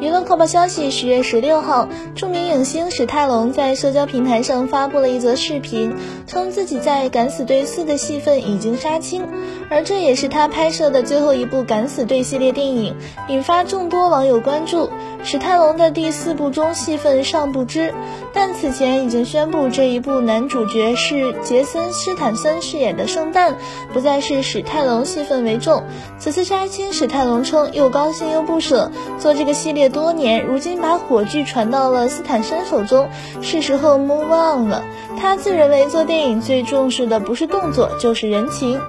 娱乐快报消息：十月十六号，著名影星史泰龙在社交平台上发布了一则视频，称自己在《敢死队四》的戏份已经杀青，而这也是他拍摄的最后一部《敢死队》系列电影，引发众多网友关注。史泰龙的第四部中戏份尚不知，但此前已经宣布这一部男主角是杰森·斯坦森饰演的圣诞，不再是史泰龙戏份为重。此次杀青，史泰龙称又高兴又不舍，做这个系列。多年，如今把火炬传到了斯坦森手中，是时候 move on 了。他自认为做电影最重视的不是动作，就是人情。